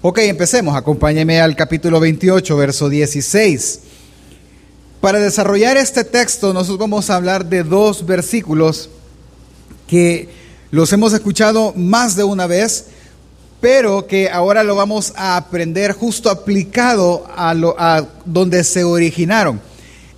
Ok, empecemos. Acompáñeme al capítulo 28, verso 16. Para desarrollar este texto, nosotros vamos a hablar de dos versículos que los hemos escuchado más de una vez, pero que ahora lo vamos a aprender justo aplicado a, lo, a donde se originaron.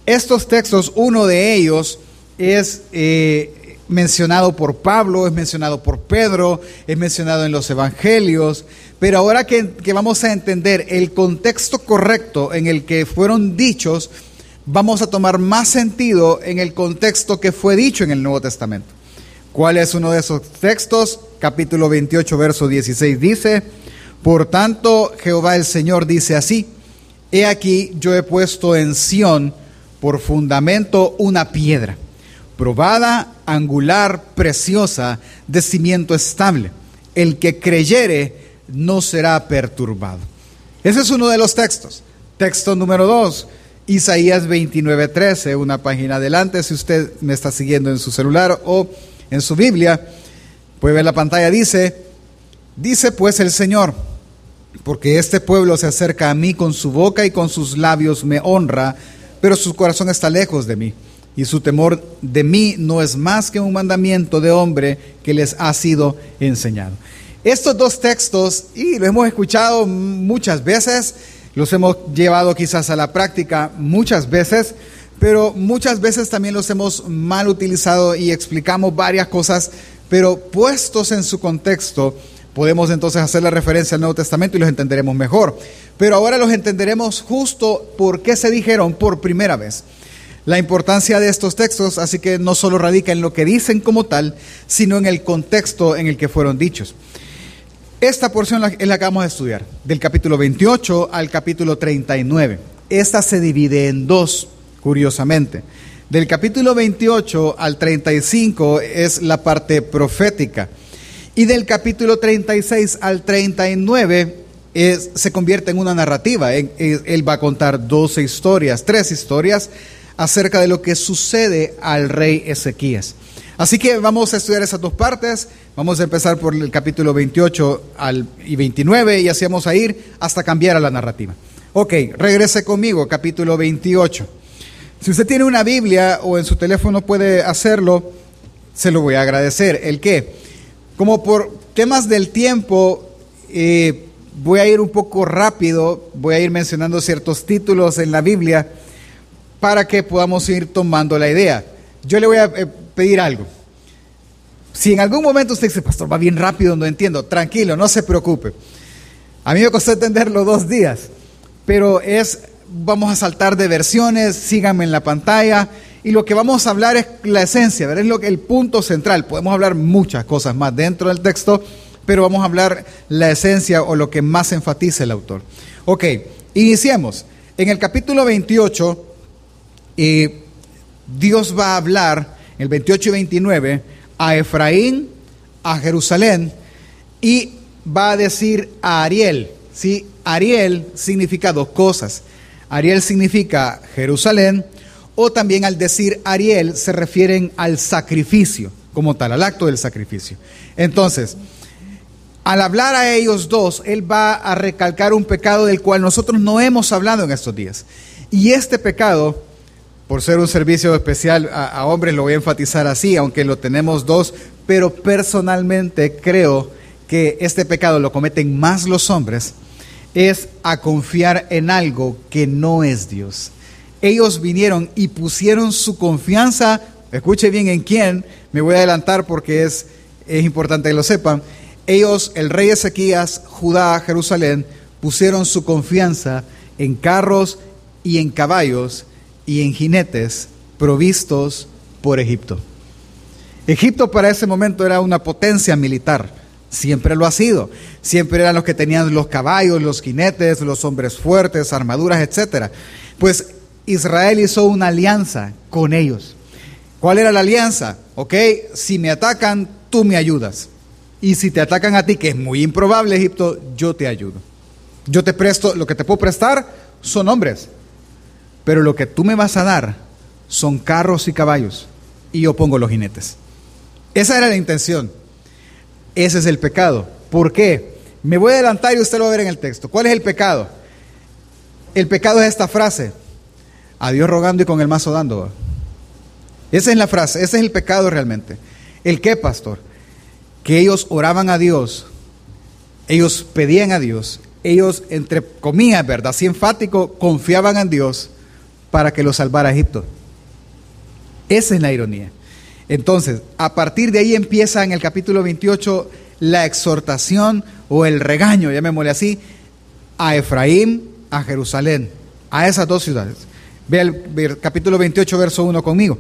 Estos textos, uno de ellos es eh, mencionado por Pablo, es mencionado por Pedro, es mencionado en los evangelios, pero ahora que, vamos a entender el contexto correcto en el que fueron dichos, vamos a tomar más sentido en el contexto que fue dicho en el Nuevo Testamento. ¿Cuál es uno de esos textos? Capítulo 28, verso 16 dice, Por tanto, Jehová el Señor dice así, He aquí yo he puesto en Sión por fundamento una piedra, probada, angular, preciosa, de cimiento estable. El que creyere no será perturbado. Ese es uno de los textos. Texto número dos, Isaías 29:13, una página adelante, si usted me está siguiendo en su celular o en su Biblia, puede ver la pantalla, dice, dice pues el Señor, porque este pueblo se acerca a mí con su boca y con sus labios me honra, pero su corazón está lejos de mí. Y su temor de mí no es más que un mandamiento de hombre que les ha sido enseñado. Estos dos textos, y lo hemos escuchado muchas veces, los hemos llevado quizás a la práctica muchas veces, pero muchas veces también los hemos mal utilizado y explicamos varias cosas, pero puestos en su contexto, podemos entonces hacer la referencia al Nuevo Testamento y los entenderemos mejor. Pero ahora los entenderemos justo por qué se dijeron por primera vez. La importancia de estos textos, así que no solo radica en lo que dicen como tal, sino en el contexto en el que fueron dichos. Esta porción es la que vamos a estudiar, del capítulo 28 al capítulo 39. Esta se divide en dos, curiosamente. Del capítulo 28 al 35 es la parte profética. Y del capítulo 36 al 39 es, se convierte en una narrativa. Él, va a contar 12 historias, tres historias acerca de lo que sucede al rey Ezequías. Así que vamos a estudiar esas dos partes. Vamos a empezar por el capítulo 28 al, y 29 y así vamos a ir hasta cambiar a la narrativa. Ok, regrese conmigo, capítulo 28. Si usted tiene una Biblia o en su teléfono puede hacerlo, se lo voy a agradecer. ¿El qué? Como por temas del tiempo, eh, voy a ir un poco rápido, voy a ir mencionando ciertos títulos en la Biblia para que podamos ir tomando la idea. Yo le voy a eh, pedir algo. Si en algún momento usted dice, pastor, va bien rápido, no entiendo, tranquilo, no se preocupe. A mí me costó entenderlo dos días, pero es, vamos a saltar de versiones, síganme en la pantalla, y lo que vamos a hablar es la esencia, ¿verdad? es lo que, el punto central. Podemos hablar muchas cosas más dentro del texto, pero vamos a hablar la esencia o lo que más enfatiza el autor. Ok, iniciemos. En el capítulo 28, eh, Dios va a hablar, el 28 y 29, a Efraín, a Jerusalén, y va a decir a Ariel. ¿sí? Ariel significa dos cosas. Ariel significa Jerusalén, o también al decir Ariel se refieren al sacrificio, como tal, al acto del sacrificio. Entonces, al hablar a ellos dos, él va a recalcar un pecado del cual nosotros no hemos hablado en estos días. Y este pecado por ser un servicio especial a, hombres, lo voy a enfatizar así, aunque lo tenemos dos, pero personalmente creo que este pecado lo cometen más los hombres, es a confiar en algo que no es Dios. Ellos vinieron y pusieron su confianza, escuche bien en quién, me voy a adelantar porque es, es importante que lo sepan, ellos, el rey Ezequías, Judá, Jerusalén, pusieron su confianza en carros y en caballos y en jinetes provistos por Egipto. Egipto para ese momento era una potencia militar, siempre lo ha sido, siempre eran los que tenían los caballos, los jinetes, los hombres fuertes, armaduras, etc. Pues Israel hizo una alianza con ellos. ¿Cuál era la alianza? Ok, si me atacan, tú me ayudas. Y si te atacan a ti, que es muy improbable, Egipto, yo te ayudo. Yo te presto, lo que te puedo prestar son hombres, pero lo que tú me vas a dar son carros y caballos, y yo pongo los jinetes. Esa era la intención. Ese es el pecado. ¿Por qué? Me voy a adelantar y usted lo va a ver en el texto. ¿Cuál es el pecado? El pecado es esta frase. A Dios rogando y con el mazo dando. Esa es la frase, ese es el pecado realmente. ¿El qué, pastor? Que ellos oraban a Dios, ellos pedían a Dios, ellos, entre comillas, ¿verdad? Así enfático, confiaban en Dios para que los salvara Egipto. Esa es la ironía. Entonces, a partir de ahí empieza en el capítulo 28 la exhortación o el regaño, llamémosle así, a Efraín, a Jerusalén, a esas dos ciudades. Ve el, capítulo 28, verso 1 conmigo.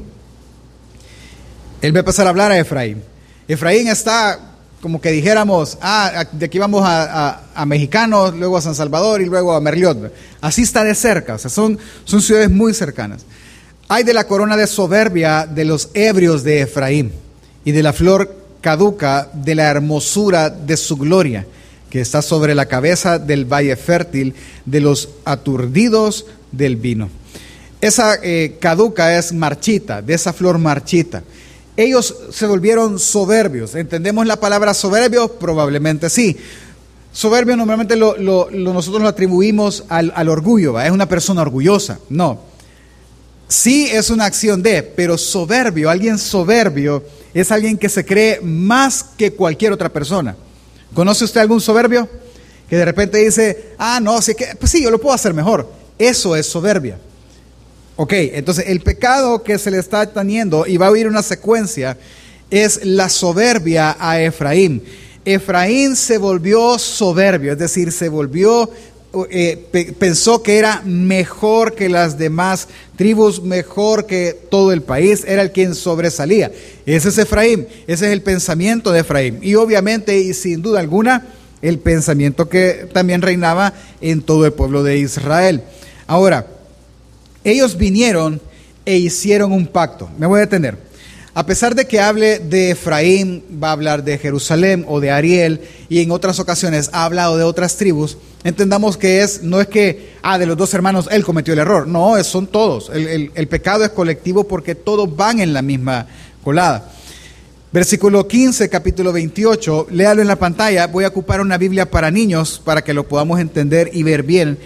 Él va a empezar a hablar a Efraín. Efraín está, como que dijéramos, ah, de aquí vamos a, Mexicanos, luego a San Salvador y luego a Merliot. Así está de cerca, o sea, son, son ciudades muy cercanas. Hay de la corona de soberbia de los ebrios de Efraín y de la flor caduca de la hermosura de su gloria, que está sobre la cabeza del valle fértil de los aturdidos del vino. Esa eh, caduca es marchita, de esa flor marchita. Ellos se volvieron soberbios. ¿Entendemos la palabra soberbio? Probablemente sí. Soberbio normalmente lo, nosotros lo atribuimos al, orgullo, es una persona orgullosa. No. Sí es una acción de, pero soberbio, alguien soberbio es alguien que se cree más que cualquier otra persona. ¿Conoce usted algún soberbio? Que de repente dice, ah, no, que, pues sí, yo lo puedo hacer mejor. Eso es soberbia. Ok, entonces el pecado que se le está teniendo, y va a oír una secuencia, es la soberbia a Efraín. Efraín se volvió soberbio, es decir, se volvió eh, pensó que era mejor que las demás tribus, mejor que todo el país, era el quien sobresalía. Ese es Efraín, ese es el pensamiento de Efraín. Y obviamente y sin duda alguna, el pensamiento que también reinaba en todo el pueblo de Israel. Ahora, ellos vinieron e hicieron un pacto. Me voy a detener. A pesar de que hable de Efraín, va a hablar de Jerusalén o de Ariel, y en otras ocasiones ha hablado de otras tribus, entendamos que es, no es que, ah, de los dos hermanos él cometió el error, no, son todos. El, el pecado es colectivo porque todos van en la misma colada. Versículo 15, capítulo 28, léalo en la pantalla, voy a ocupar una Biblia para niños para que lo podamos entender y ver bien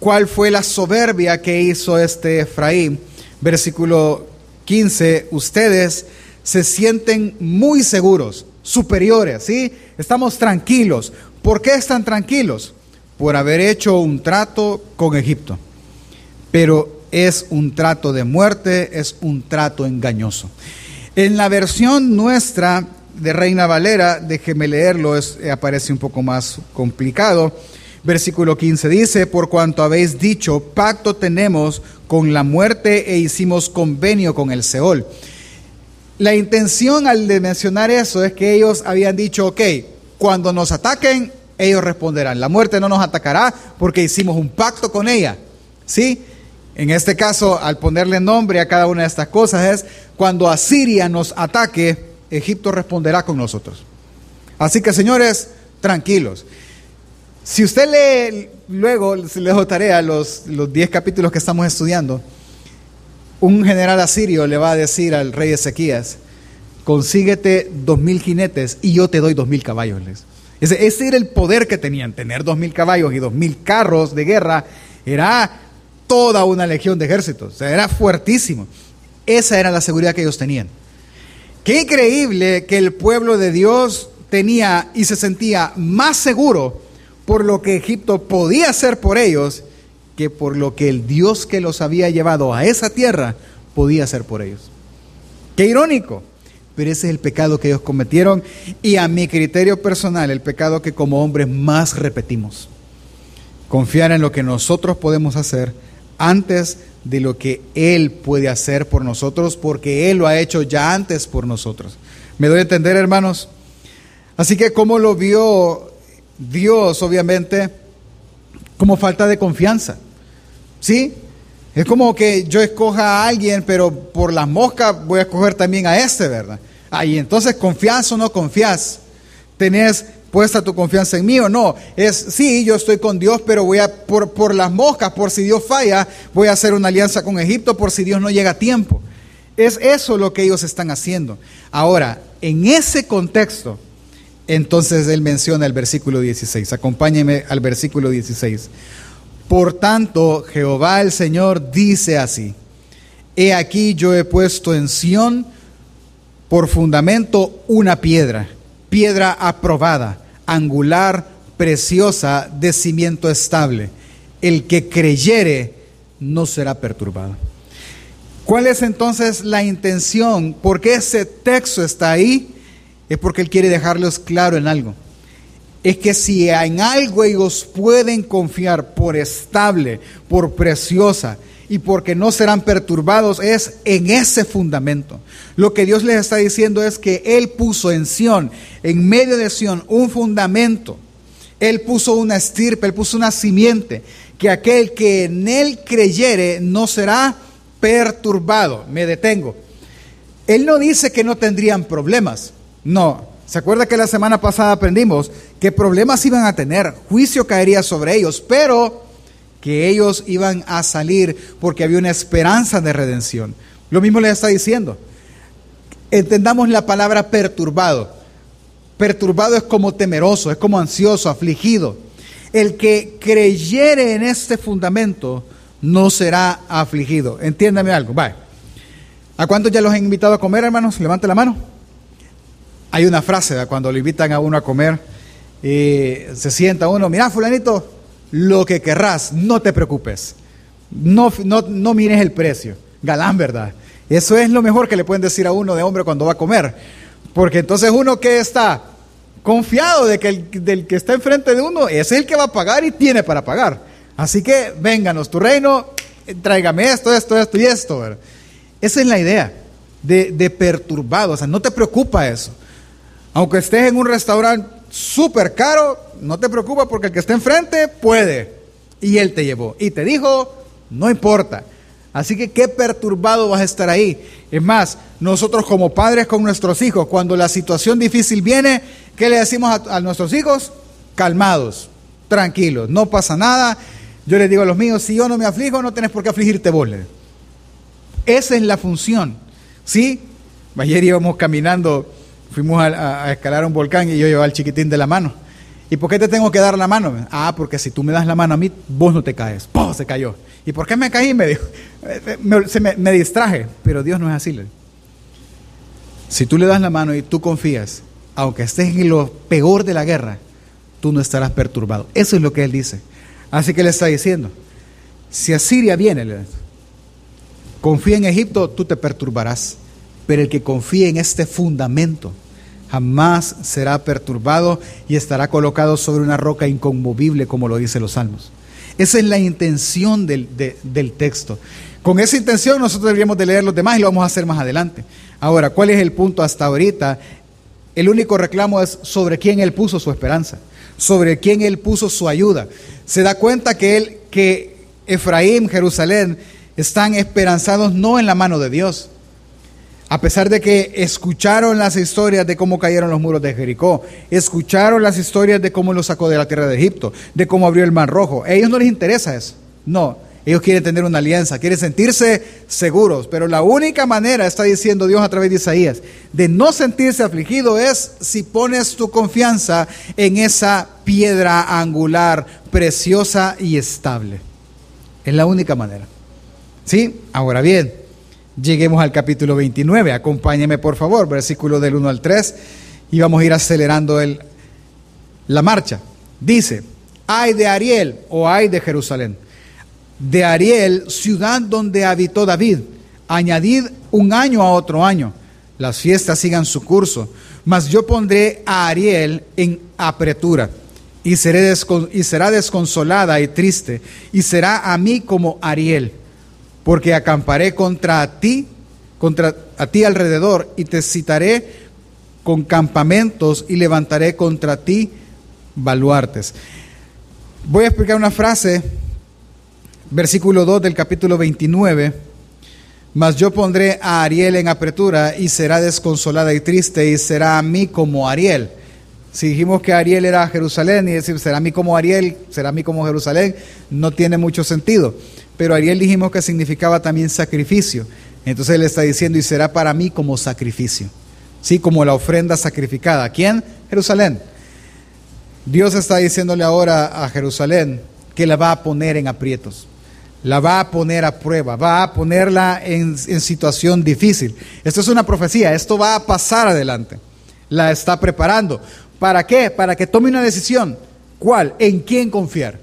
cuál fue la soberbia que hizo este Efraín. Versículo 15, ustedes se sienten muy seguros, superiores, ¿sí? Estamos tranquilos. ¿Por qué están tranquilos? Por haber hecho un trato con Egipto. Pero es un trato de muerte, es un trato engañoso. En la versión nuestra de Reina Valera, déjeme leerlo, es, aparece un poco más complicado. Versículo 15 dice, por cuanto habéis dicho, pacto tenemos con la muerte e hicimos convenio con el Seol. La intención al de mencionar eso es que ellos habían dicho, ok, cuando nos ataquen, ellos responderán. La muerte no nos atacará porque hicimos un pacto con ella. ¿Sí? En este caso, al ponerle nombre a cada una de estas cosas es, cuando Asiria nos ataque, Egipto responderá con nosotros. Así que señores, tranquilos. Si usted lee luego, le dejo tarea los 10 capítulos que estamos estudiando, un general asirio le va a decir al rey Ezequías, consíguete dos mil jinetes y yo te doy dos mil caballos. Ese, ese, era el poder que tenían, tener dos mil caballos y dos mil carros de guerra, era toda una legión de ejércitos, era fuertísimo. Esa era la seguridad que ellos tenían. Qué increíble que el pueblo de Dios tenía y se sentía más seguro por lo que Egipto podía hacer por ellos que por lo que el Dios que los había llevado a esa tierra podía hacer por ellos. Qué irónico, pero ese es el pecado que ellos cometieron y a mi criterio personal, el pecado que como hombres más repetimos. Confiar en lo que nosotros podemos hacer antes de lo que Él puede hacer por nosotros, porque Él lo ha hecho ya antes por nosotros. ¿Me doy a entender, hermanos? Así que, ¿cómo lo vio Dios, obviamente, como falta de confianza. ¿Sí? Es como que yo escoja a alguien, pero por las moscas voy a escoger también a este, ¿verdad? Ahí entonces, ¿confías o no confías? ¿Tenés puesta tu confianza en mí o no? Es, sí, yo estoy con Dios, pero voy a, por, por las moscas, por si Dios falla, voy a hacer una alianza con Egipto, por si Dios no llega a tiempo. Es eso lo que ellos están haciendo. Ahora, en ese contexto, entonces él menciona el versículo 16. Acompáñeme al versículo 16. Por tanto, Jehová el Señor dice así, he aquí yo he puesto en Sión por fundamento una piedra, piedra aprobada, angular, preciosa, de cimiento estable. El que creyere no será perturbado. ¿Cuál es entonces la intención? ¿Por qué ese texto está ahí? Es porque Él quiere dejarlos claro en algo es que si en algo ellos pueden confiar por estable, por preciosa y porque no serán perturbados, es en ese fundamento. Lo que Dios les está diciendo es que Él puso en Sión, en medio de Sión, un fundamento. Él puso una estirpe, Él puso una simiente, que aquel que en Él creyere no será perturbado. Me detengo. Él no dice que no tendrían problemas. No, ¿Se acuerda que la semana pasada aprendimos que problemas iban a tener, juicio caería sobre ellos, pero que ellos iban a salir porque había una esperanza de redención? Lo mismo les está diciendo. Entendamos la palabra perturbado. Perturbado es como temeroso, es como ansioso, afligido. El que creyere en este fundamento no será afligido. Entiéndame algo. Vaya. ¿A cuántos ya los han invitado a comer, hermanos? Levante la mano. Hay una frase cuando le invitan a uno a comer, se sienta uno, mira fulanito, lo que querrás, no te preocupes, no, no, no mires el precio, galán, ¿verdad? Eso es lo mejor que le pueden decir a uno de hombre cuando va a comer, porque entonces uno que está confiado de que el del que está enfrente de uno es el que va a pagar y tiene para pagar. Así que vénganos, tu reino, tráigame esto, esto, esto y esto. Esa es la idea de, de perturbado, o sea, no te preocupa eso. Aunque estés en un restaurante súper caro, no te preocupes porque el que esté enfrente puede. Y él te llevó. Y te dijo, no importa. Así que qué perturbado vas a estar ahí. Es más, nosotros como padres con nuestros hijos, cuando la situación difícil viene, ¿qué le decimos a, nuestros hijos? Calmados, tranquilos, no pasa nada. Yo les digo a los míos, si yo no me aflijo, no tienes por qué afligirte vos. Esa es la función. ¿Sí? Ayer íbamos caminando fuimos a, escalar un volcán y yo llevaba al chiquitín de la mano. ¿Y por qué te tengo que dar la mano? Ah, porque si tú me das la mano a mí, vos no te caes. ¡Pum! Se cayó. ¿Y por qué me caí? Me dijo, me, se me, distraje. Pero Dios no es así. Si tú le das la mano y tú confías, aunque estés en lo peor de la guerra, tú no estarás perturbado. Eso es lo que Él dice. Así que le está diciendo, si Asiria viene, confía en Egipto, tú te perturbarás pero el que confíe en este fundamento jamás será perturbado y estará colocado sobre una roca inconmovible, como lo dice los salmos. Esa es la intención del, del, texto. Con esa intención nosotros deberíamos de leer los demás y lo vamos a hacer más adelante. Ahora, ¿cuál es el punto hasta ahorita? El único reclamo es sobre quién él puso su esperanza, sobre quién él puso su ayuda. Se da cuenta que él, que Efraín, Jerusalén, están esperanzados no en la mano de Dios, a pesar de que escucharon las historias de cómo cayeron los muros de Jericó, escucharon las historias de cómo los sacó de la tierra de Egipto, de cómo abrió el mar rojo, a ellos no les interesa eso. No, ellos quieren tener una alianza, quieren sentirse seguros, pero la única manera, está diciendo Dios a través de Isaías, de no sentirse afligido es si pones tu confianza en esa piedra angular, preciosa y estable. Es la única manera. ¿Sí? Ahora bien, lleguemos al capítulo 29. Acompáñeme por favor, versículo del 1 al 3, y vamos a ir acelerando el, la marcha. Dice, ay de Ariel o ay de Jerusalén. De Ariel, ciudad donde habitó David, añadid un año a otro año. Las fiestas sigan su curso, mas yo pondré a Ariel en apretura y, será desconsolada y triste, y será a mí como Ariel porque acamparé contra ti, contra a ti alrededor, y te citaré con campamentos y levantaré contra ti baluartes. Voy a explicar una frase, versículo 2 del capítulo 29. Mas yo pondré a Ariel en apretura y será desconsolada y triste y será a mí como Ariel. Si dijimos que Ariel era Jerusalén y decir será a mí como Ariel, será a mí como Jerusalén, no tiene mucho sentido pero Ariel dijimos que significaba también sacrificio. Entonces él está diciendo, y será para mí como sacrificio. ¿sí? Como la ofrenda sacrificada. ¿Quién? Jerusalén. Dios está diciéndole ahora a Jerusalén que la va a poner en aprietos, la va a poner a prueba, va a ponerla en, en situación difícil. Esto es una profecía, esto va a pasar adelante. La está preparando. ¿Para qué? Para que tome una decisión. ¿Cuál? ¿En quién confiar?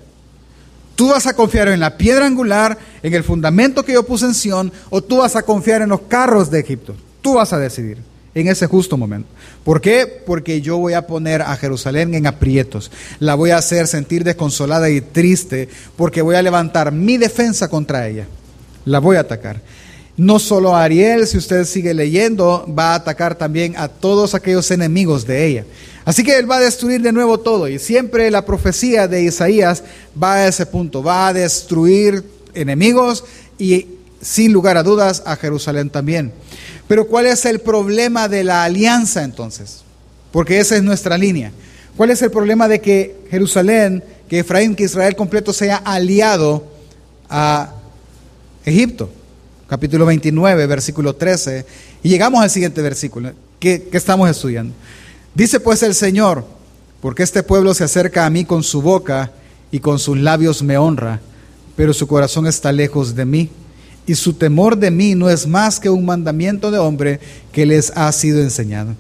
¿Tú vas a confiar en la piedra angular, en el fundamento que yo puse en Sion, o tú vas a confiar en los carros de Egipto? Tú vas a decidir en ese justo momento. ¿Por qué? Porque yo voy a poner a Jerusalén en aprietos. La voy a hacer sentir desconsolada y triste porque voy a levantar mi defensa contra ella. La voy a atacar. No solo a Ariel, si usted sigue leyendo, va a atacar también a todos aquellos enemigos de ella. Así que él va a destruir de nuevo todo. Y siempre la profecía de Isaías va a ese punto. Va a destruir enemigos y sin lugar a dudas a Jerusalén también. Pero ¿cuál es el problema de la alianza entonces? Porque esa es nuestra línea. ¿Cuál es el problema de que Jerusalén, que Efraín, que Israel completo sea aliado a Egipto? Capítulo 29, versículo 13. Y llegamos al siguiente versículo que, que estamos estudiando. Dice pues el Señor, porque este pueblo se acerca a mí con su boca y con sus labios me honra, pero su corazón está lejos de mí y su temor de mí no es más que un mandamiento de hombre que les ha sido enseñado.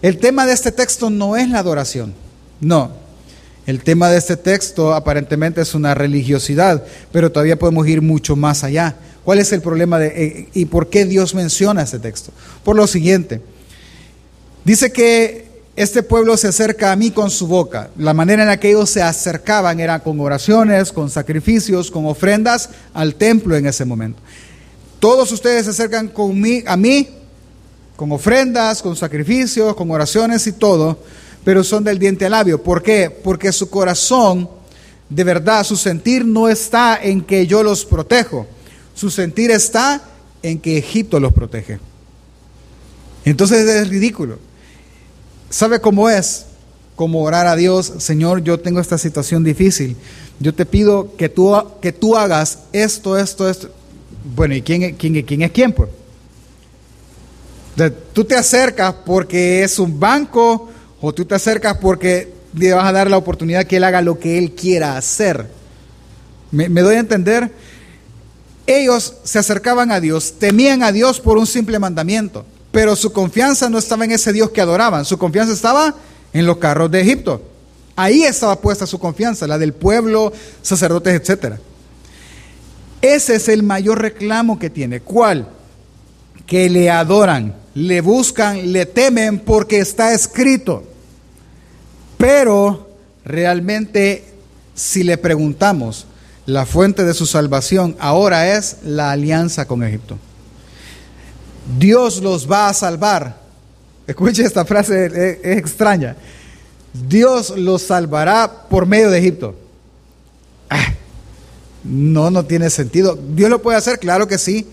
El tema de este texto no es la adoración, no. El tema de este texto aparentemente es una religiosidad, pero todavía podemos ir mucho más allá. ¿Cuál es el problema de, eh, y por qué Dios menciona este texto? Por lo siguiente, dice que este pueblo se acerca a mí con su boca. La manera en la que ellos se acercaban era con oraciones, con sacrificios, con ofrendas al templo en ese momento. Todos ustedes se acercan a mí con ofrendas, con sacrificios, con oraciones y todo, pero son del diente al labio. ¿Por qué? Porque su corazón, de verdad, su sentir no está en que yo los protejo. Su sentir está en que Egipto los protege. Entonces es ridículo. ¿Sabe cómo es? Como orar a Dios, Señor, yo tengo esta situación difícil. Yo te pido que tú, que tú hagas esto, esto, esto. Bueno, ¿y quién, quién, quién es quién? Pues? Tú te acercas porque es un banco o tú te acercas porque le vas a dar la oportunidad que él haga lo que él quiera hacer. ¿Me, me doy a entender? Ellos se acercaban a Dios, temían a Dios por un simple mandamiento. Pero su confianza no estaba en ese Dios que adoraban, su confianza estaba en los carros de Egipto. Ahí estaba puesta su confianza, la del pueblo, sacerdotes, etc. Ese es el mayor reclamo que tiene. ¿Cuál? Que le adoran, le buscan, le temen porque está escrito. Pero realmente, si le preguntamos, la fuente de su salvación ahora es la alianza con Egipto. Dios los va a salvar. Escuche esta frase, es, extraña. Dios los salvará por medio de Egipto. Ah, no, no tiene sentido. Dios lo puede hacer, claro que sí,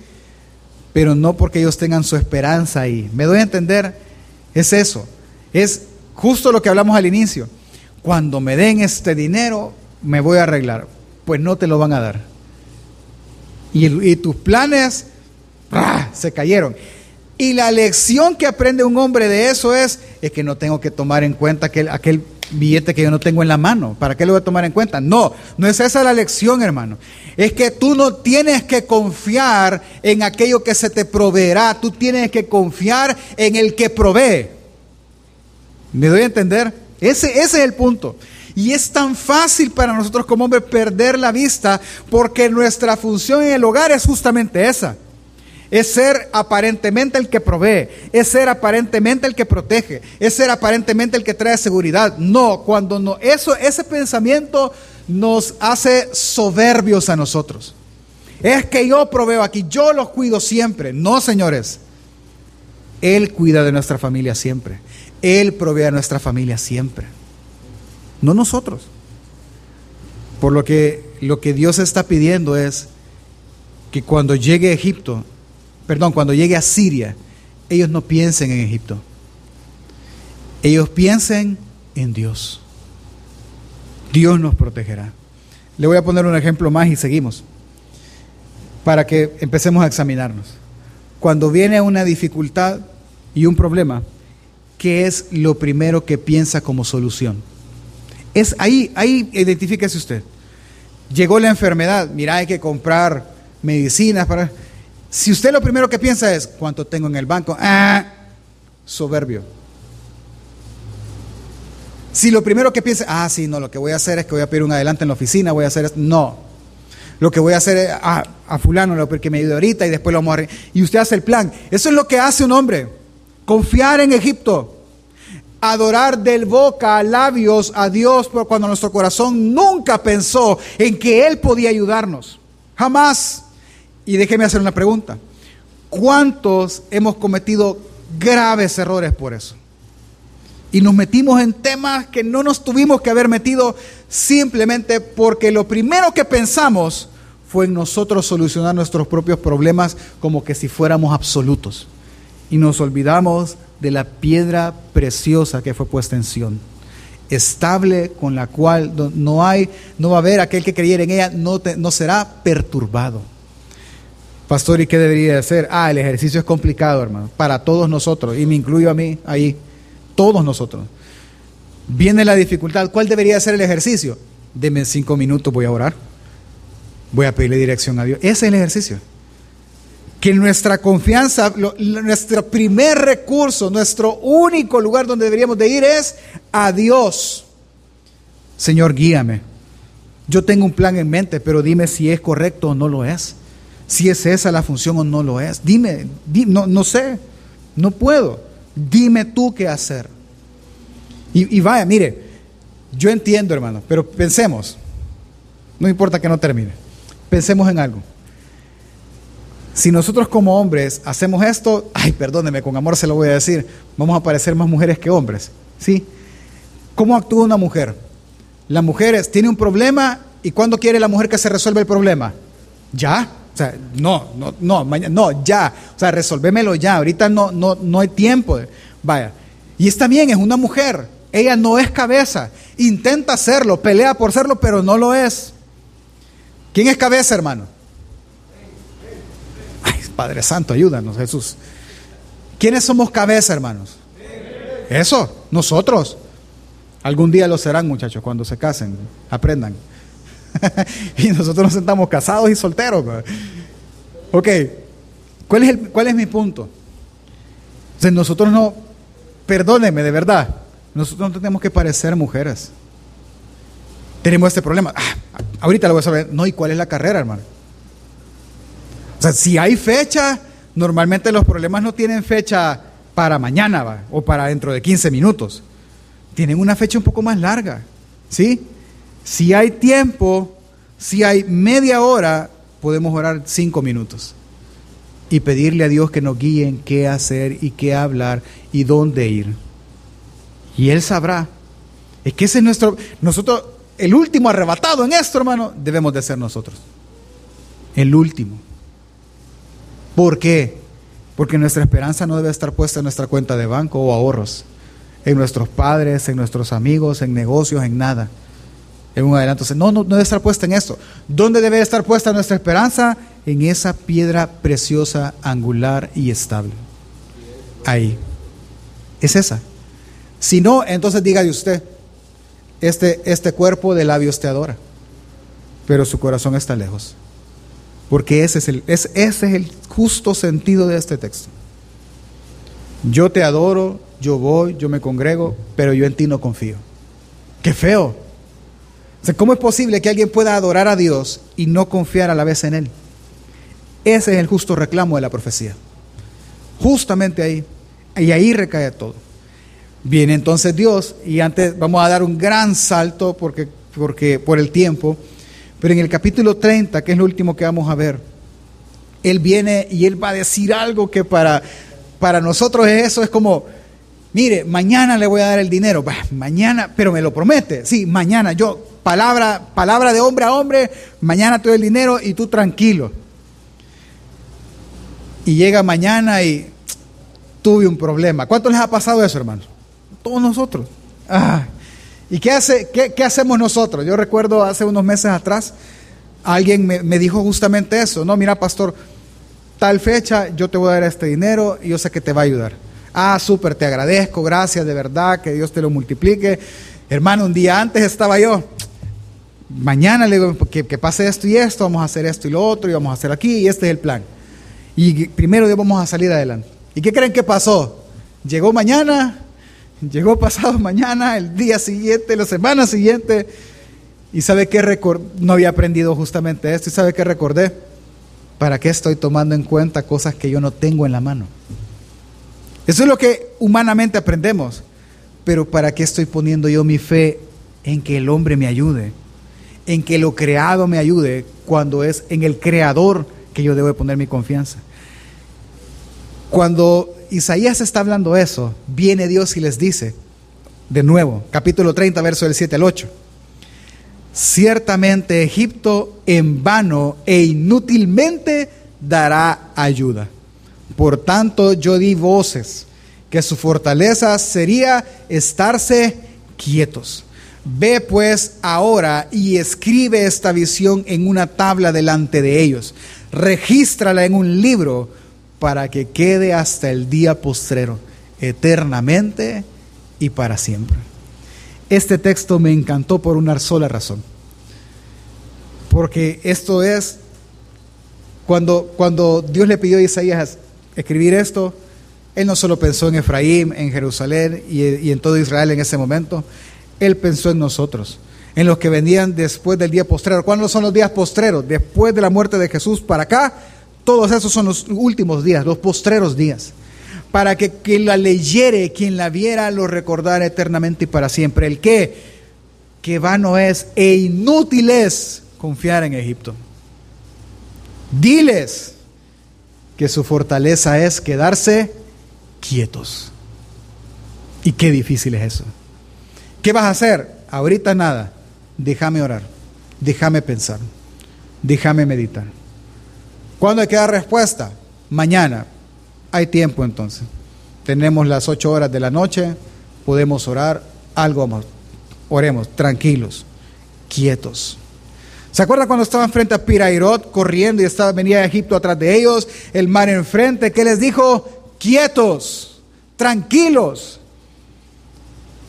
pero no porque ellos tengan su esperanza ahí. ¿Me doy a entender? Es eso. Es justo lo que hablamos al inicio. Cuando me den este dinero, me voy a arreglar. Pues no te lo van a dar. Y, tus planes se cayeron. Y la lección que aprende un hombre de eso es, es que no tengo que tomar en cuenta aquel, aquel billete que yo no tengo en la mano. ¿Para qué lo voy a tomar en cuenta? No, no es esa la lección, hermano. Es que tú no tienes que confiar en aquello que se te proveerá. Tú tienes que confiar en el que provee. ¿Me doy a entender? Ese, ese es el punto. Y es tan fácil para nosotros como hombres perder la vista porque nuestra función en el hogar es justamente esa es ser aparentemente el que provee, es ser aparentemente el que protege, es ser aparentemente el que trae seguridad. No, cuando no, eso, ese pensamiento nos hace soberbios a nosotros. Es que yo proveo aquí, yo los cuido siempre. No, señores. Él cuida de nuestra familia siempre. Él provee a nuestra familia siempre. No nosotros. Por lo que lo que Dios está pidiendo es que cuando llegue a Egipto, perdón, cuando llegue a Siria, ellos no piensen en Egipto. Ellos piensen en Dios. Dios nos protegerá. Le voy a poner un ejemplo más y seguimos, para que empecemos a examinarnos. Cuando viene una dificultad y un problema, qué es lo primero que piensa como solución. Es ahí, ahí identifíquese usted. Llegó la enfermedad, mira, hay que comprar medicinas para... Si usted lo primero que piensa es, ¿cuánto tengo en el banco? Ah, soberbio. Si lo primero que piensa, ah, sí, no, lo que voy a hacer es que voy a pedir un adelante en la oficina, voy a hacer esto. No. Lo que voy a hacer es, ah, a fulano, lo que me ayude ahorita y después lo vamos a... Y usted hace el plan. Eso es lo que hace un hombre. Confiar en Egipto. Adorar del boca a labios a Dios cuando nuestro corazón nunca pensó en que Él podía ayudarnos. Jamás. Y déjeme hacer una pregunta. ¿Cuántos hemos cometido graves errores por eso? Y nos metimos en temas que no nos tuvimos que haber metido simplemente porque lo primero que pensamos fue en nosotros solucionar nuestros propios problemas como que si fuéramos absolutos. Y nos olvidamos de la piedra preciosa que fue puesta en Sion, estable con la cual no hay, no va a haber aquel que creyera en ella, no, no será perturbado. Pastor, ¿y qué debería hacer? Ah, el ejercicio es complicado, hermano, para todos nosotros, y me incluyo a mí ahí, todos nosotros. Viene la dificultad, ¿cuál debería ser el ejercicio? Deme cinco minutos, voy a orar, voy a pedirle dirección a Dios. Ese es el ejercicio. Que nuestra confianza, nuestro primer recurso, nuestro único lugar donde deberíamos de ir es a Dios. Señor, guíame. Yo tengo un plan en mente, pero dime si es correcto o no lo es si es esa la función o no lo es. Dime, no, no, sé, no puedo. Dime tú qué hacer. Y, y, vaya, mire, yo entiendo, hermano, pero pensemos, no importa que no termine, pensemos en algo. Si nosotros como hombres hacemos esto, ay, perdóneme, con amor se lo voy a decir, vamos a parecer más mujeres que hombres, ¿sí? ¿Cómo actúa una mujer? La mujer tiene un problema y ¿cuándo quiere la mujer que se resuelva el problema? Ya, o sea, no, no, no, mañana, no, ya. O sea, resolvémelo ya. Ahorita no, no, no hay tiempo. Vaya. Y está bien, es una mujer. Ella no es cabeza. Intenta serlo, pelea por serlo, pero no lo es. ¿Quién es cabeza, hermano? Ay, Padre Santo, ayúdanos, Jesús. ¿Quiénes somos cabeza, hermanos? Eso, nosotros. Algún día lo serán, muchachos, cuando se casen. Aprendan. y nosotros nos sentamos casados y solteros. Ok, ¿cuál es, el, ¿cuál es mi punto? nosotros no, perdónenme de verdad, nosotros no tenemos que parecer mujeres. Tenemos este problema. Ah, ahorita lo voy a saber. No, ¿y cuál es la carrera, hermano? Sea, si hay fecha, normalmente los problemas no tienen fecha para mañana o para dentro de 15 minutos. Tienen una fecha un poco más larga. ¿Sí? Si hay tiempo, si hay media hora, podemos orar cinco minutos y pedirle a Dios que nos guíe en qué hacer y qué hablar y dónde ir. Y Él sabrá. Es que ese es nuestro, nosotros, el último arrebatado en esto, hermano, debemos de ser nosotros. El último. ¿Por qué? Porque nuestra esperanza no debe estar puesta en nuestra cuenta de banco o ahorros, en nuestros padres, en nuestros amigos, en negocios, en nada en un adelanto. No, no, no debe estar puesta en esto. ¿Dónde debe estar puesta nuestra esperanza? En esa piedra preciosa, angular y estable. Ahí. Es esa. Si no, entonces diga de usted, este, este cuerpo de labios te adora, pero su corazón está lejos. Porque ese es, el, ese es el justo sentido de este texto. Yo te adoro, yo voy, yo me congrego, pero yo en ti no confío. Qué feo. ¿Cómo es posible que alguien pueda adorar a Dios y no confiar a la vez en Él? Ese es el justo reclamo de la profecía. Justamente ahí. Y ahí recae todo. Viene entonces Dios y antes vamos a dar un gran salto porque, porque por el tiempo. Pero en el capítulo 30, que es lo último que vamos a ver, Él viene y Él va a decir algo que para, para nosotros eso es como, mire, mañana le voy a dar el dinero, mañana, pero me lo promete, sí, mañana yo palabra, palabra de hombre a hombre, mañana te doy el dinero y tú tranquilo. Y llega mañana y tuve un problema. ¿Cuánto les ha pasado eso, hermanos? Todos nosotros. Ah, ¿Y qué, hace, qué, hacemos nosotros? Yo recuerdo hace unos meses atrás, alguien me, me, dijo justamente eso. No, mira, pastor, tal fecha yo te voy a dar este dinero y yo sé que te va a ayudar. Ah, súper, te agradezco, gracias de verdad, que Dios te lo multiplique. Hermano, un día antes estaba yo, mañana le digo que, que, pase esto y esto, vamos a hacer esto y lo otro, y vamos a hacer aquí, y este es el plan. Y primero vamos a salir adelante. ¿Y qué creen que pasó? Llegó mañana, llegó pasado mañana, el día siguiente, la semana siguiente, y sabe que no había aprendido justamente esto, y sabe que recordé, ¿para qué estoy tomando en cuenta cosas que yo no tengo en la mano? Eso es lo que humanamente aprendemos, pero ¿para qué estoy poniendo yo mi fe en que el hombre me ayude? En que lo creado me ayude cuando es en el creador que yo debo poner mi confianza. Cuando Isaías está hablando eso, viene Dios y les dice, de nuevo, capítulo 30, verso del 7 al 8, ciertamente Egipto en vano e inútilmente dará ayuda. Por tanto, yo di voces, que su fortaleza sería estarse quietos. Ve pues ahora y escribe esta visión en una tabla delante de ellos. Regístrala en un libro para que quede hasta el día postrero, eternamente y para siempre. Este texto me encantó por una sola razón. Porque esto es, cuando, cuando Dios le pidió a Isaías escribir esto, él no solo pensó en Efraín, en Jerusalén y, y en todo Israel en ese momento, él pensó en nosotros, en los que venían después del día postrero. ¿Cuándo son los días postreros? Después de la muerte de Jesús para acá, todos esos son los últimos días, los postreros días, para que quien la leyere, quien la viera, lo recordara eternamente y para siempre. El que, que vano es e inútil es confiar en Egipto. Diles que su fortaleza es quedarse quietos. Y qué difícil es eso. ¿Qué vas a hacer? Ahorita nada. Déjame orar. Déjame pensar. Déjame meditar. ¿Cuándo hay que dar respuesta? Mañana. Hay tiempo entonces. Tenemos las ocho horas de la noche, podemos orar, algo vamos. Oremos, tranquilos, quietos. ¿Se acuerda cuando estaban frente a Pirairot corriendo y estaba, venía Egipto atrás de ellos, el mar enfrente? ¿Qué les dijo? Quietos, tranquilos.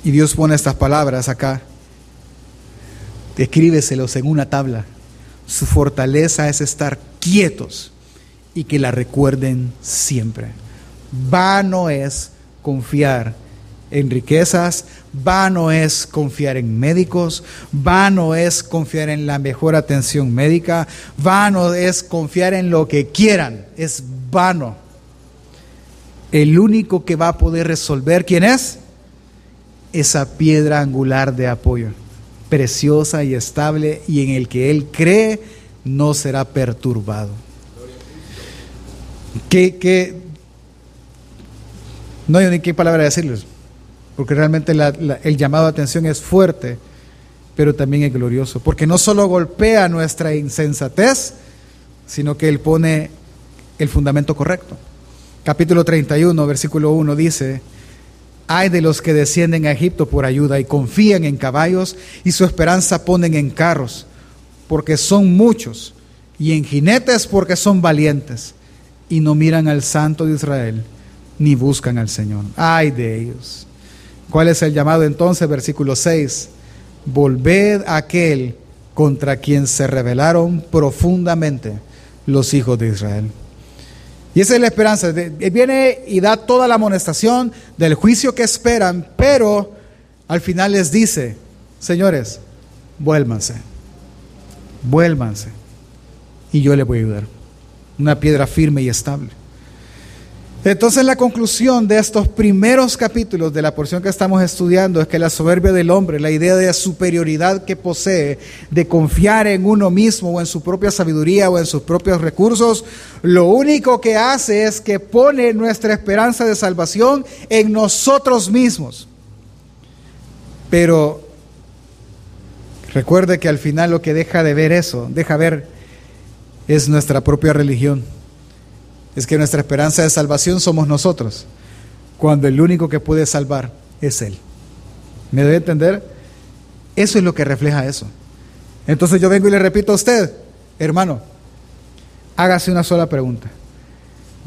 Y Dios pone estas palabras acá. Escríbeselos en una tabla. Su fortaleza es estar quietos y que la recuerden siempre. Vano es confiar en riquezas, vano es confiar en médicos, vano es confiar en la mejor atención médica, vano es confiar en lo que quieran, es vano. El único que va a poder resolver, ¿quién es? Esa piedra angular de apoyo, preciosa y estable y en el que Él cree no será perturbado. Que, no hay ni qué palabra decirles, porque realmente el llamado de atención es fuerte, pero también es glorioso, porque no solo golpea nuestra insensatez, sino que Él pone el fundamento correcto. Capítulo 31, versículo 1 dice, hay de los que descienden a Egipto por ayuda y confían en caballos y su esperanza ponen en carros porque son muchos, y en jinetes porque son valientes, y no miran al Santo de Israel, ni buscan al Señor. Ay de ellos. ¿Cuál es el llamado entonces? Versículo 6. Volved a aquel contra quien se rebelaron profundamente los hijos de Israel. Y esa es la esperanza. Viene y da toda la amonestación del juicio que esperan, pero al final les dice, señores, vuélvanse vuélvanse y yo les voy a ayudar. Una piedra firme y estable. Entonces la conclusión de estos primeros capítulos de la porción que estamos estudiando es que la soberbia del hombre, la idea de superioridad que posee, de confiar en uno mismo o en su propia sabiduría o en sus propios recursos, lo único que hace es que pone nuestra esperanza de salvación en nosotros mismos. Pero Recuerde que al final lo que deja de ver eso, deja ver, es nuestra propia religión. Es que nuestra esperanza de salvación somos nosotros, cuando el único que puede salvar es Él. ¿Me debe entender? Eso es lo que refleja eso. Entonces yo vengo y le repito a usted, hermano, hágase una sola pregunta.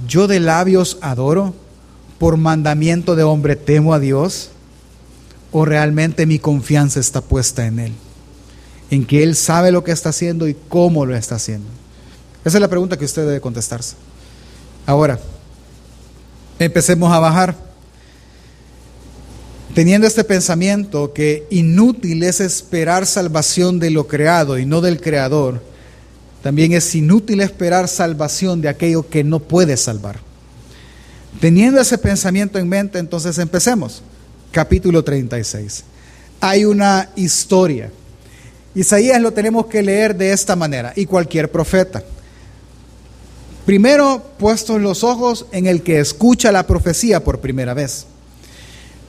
¿Yo de labios adoro? por mandamiento de hombre temo a Dios o realmente mi confianza está puesta en Él? En que Él sabe lo que está haciendo y cómo lo está haciendo. Esa es la pregunta que usted debe contestarse. Ahora, empecemos a bajar. Teniendo este pensamiento que inútil es esperar salvación de lo creado y no del creador, también es inútil esperar salvación de aquello que no puede salvar. Teniendo ese pensamiento en mente, entonces empecemos. Capítulo 36. Hay una historia. Isaías lo tenemos que leer de esta manera, y cualquier profeta. Primero, puestos los ojos en el que escucha la profecía por primera vez.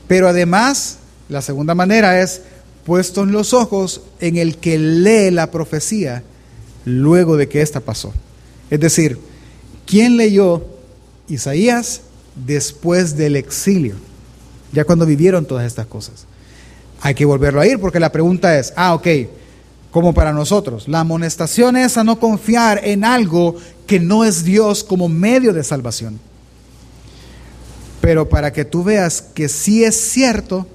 Pero además, la segunda manera es puestos los ojos en el que lee la profecía luego de que ésta pasó. Es decir, ¿quién leyó Isaías después del exilio? Ya cuando vivieron todas estas cosas. Hay que volverlo a ir porque la pregunta es, ah, ok, como para nosotros, la amonestación es a no confiar en algo que no es Dios como medio de salvación. Pero para que tú veas que sí es cierto,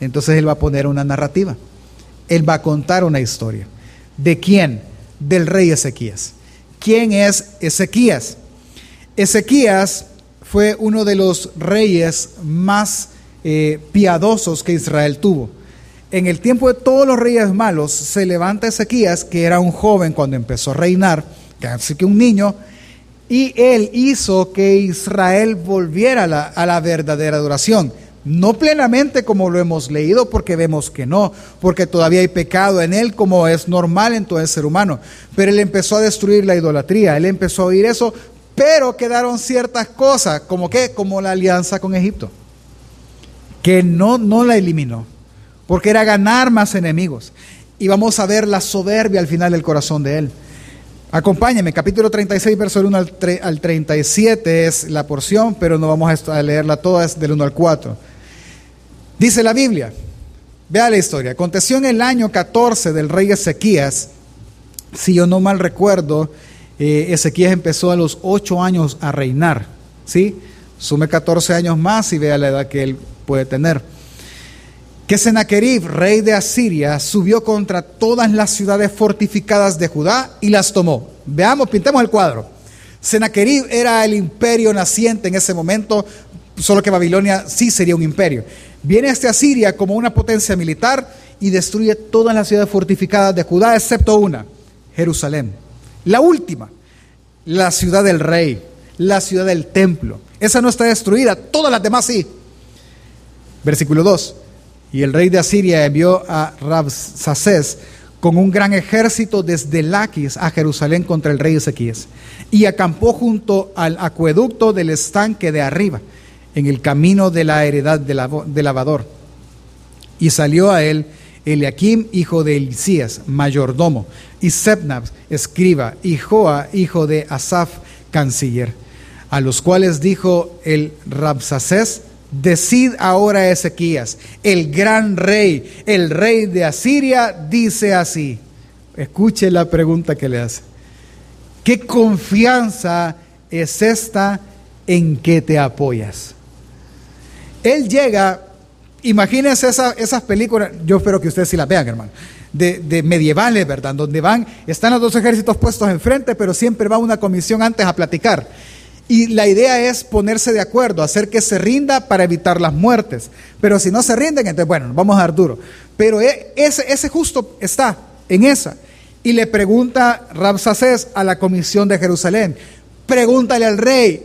entonces Él va a poner una narrativa. Él va a contar una historia. ¿De quién? Del rey Ezequías. ¿Quién es Ezequías? Ezequías fue uno de los reyes más eh, piadosos que Israel tuvo. En el tiempo de todos los reyes malos se levanta Ezequías, que era un joven cuando empezó a reinar, casi que un niño, y él hizo que Israel volviera a la, verdadera adoración. No plenamente como lo hemos leído, porque vemos que no, porque todavía hay pecado en él, como es normal en todo el ser humano. Pero él empezó a destruir la idolatría, él empezó a oír eso, pero quedaron ciertas cosas, como que, como la alianza con Egipto, que no, no la eliminó, porque era ganar más enemigos. Y vamos a ver la soberbia al final del corazón de él. Acompáñeme, capítulo 36, verso 1 al, 37 es la porción, pero no vamos a leerla toda, es del 1 al 4. Dice la Biblia, vea la historia, aconteció en el año 14 del rey Ezequías, si yo no mal recuerdo, eh, Ezequías empezó a los 8 años a reinar, ¿sí? Sume 14 años más y vea la edad que él puede tener que Sennacherib, rey de Asiria, subió contra todas las ciudades fortificadas de Judá y las tomó. Veamos, pintemos el cuadro. Sennacherib era el imperio naciente en ese momento, solo que Babilonia sí sería un imperio. Viene este Asiria como una potencia militar y destruye todas las ciudades fortificadas de Judá, excepto una, Jerusalén. La última, la ciudad del rey, la ciudad del templo. Esa no está destruida, todas las demás sí. Versículo 2. Y el rey de Asiria envió a Rabsacés con un gran ejército desde Laquis a Jerusalén contra el rey Ezequías. Y acampó junto al acueducto del estanque de arriba, en el camino de la heredad del lavador. Y salió a él Eliakim, hijo de Elisías, mayordomo, y Sebnab, escriba, y Joa, hijo de Asaf, canciller, a los cuales dijo el Rabsacés, Decid ahora Ezequías, el gran rey, el rey de Asiria, dice así. Escuche la pregunta que le hace. ¿Qué confianza es esta en que te apoyas? Él llega, imagínense esas películas, yo espero que ustedes sí las vean, hermano, de, de, medievales, ¿verdad? Donde van, están los dos ejércitos puestos enfrente, pero siempre va una comisión antes a platicar. Y la idea es ponerse de acuerdo, hacer que se rinda para evitar las muertes. Pero si no se rinden, entonces, bueno, vamos a dar duro. Pero e, ese, justo está en esa. Y le pregunta Rabsacés a la comisión de Jerusalén, pregúntale al rey,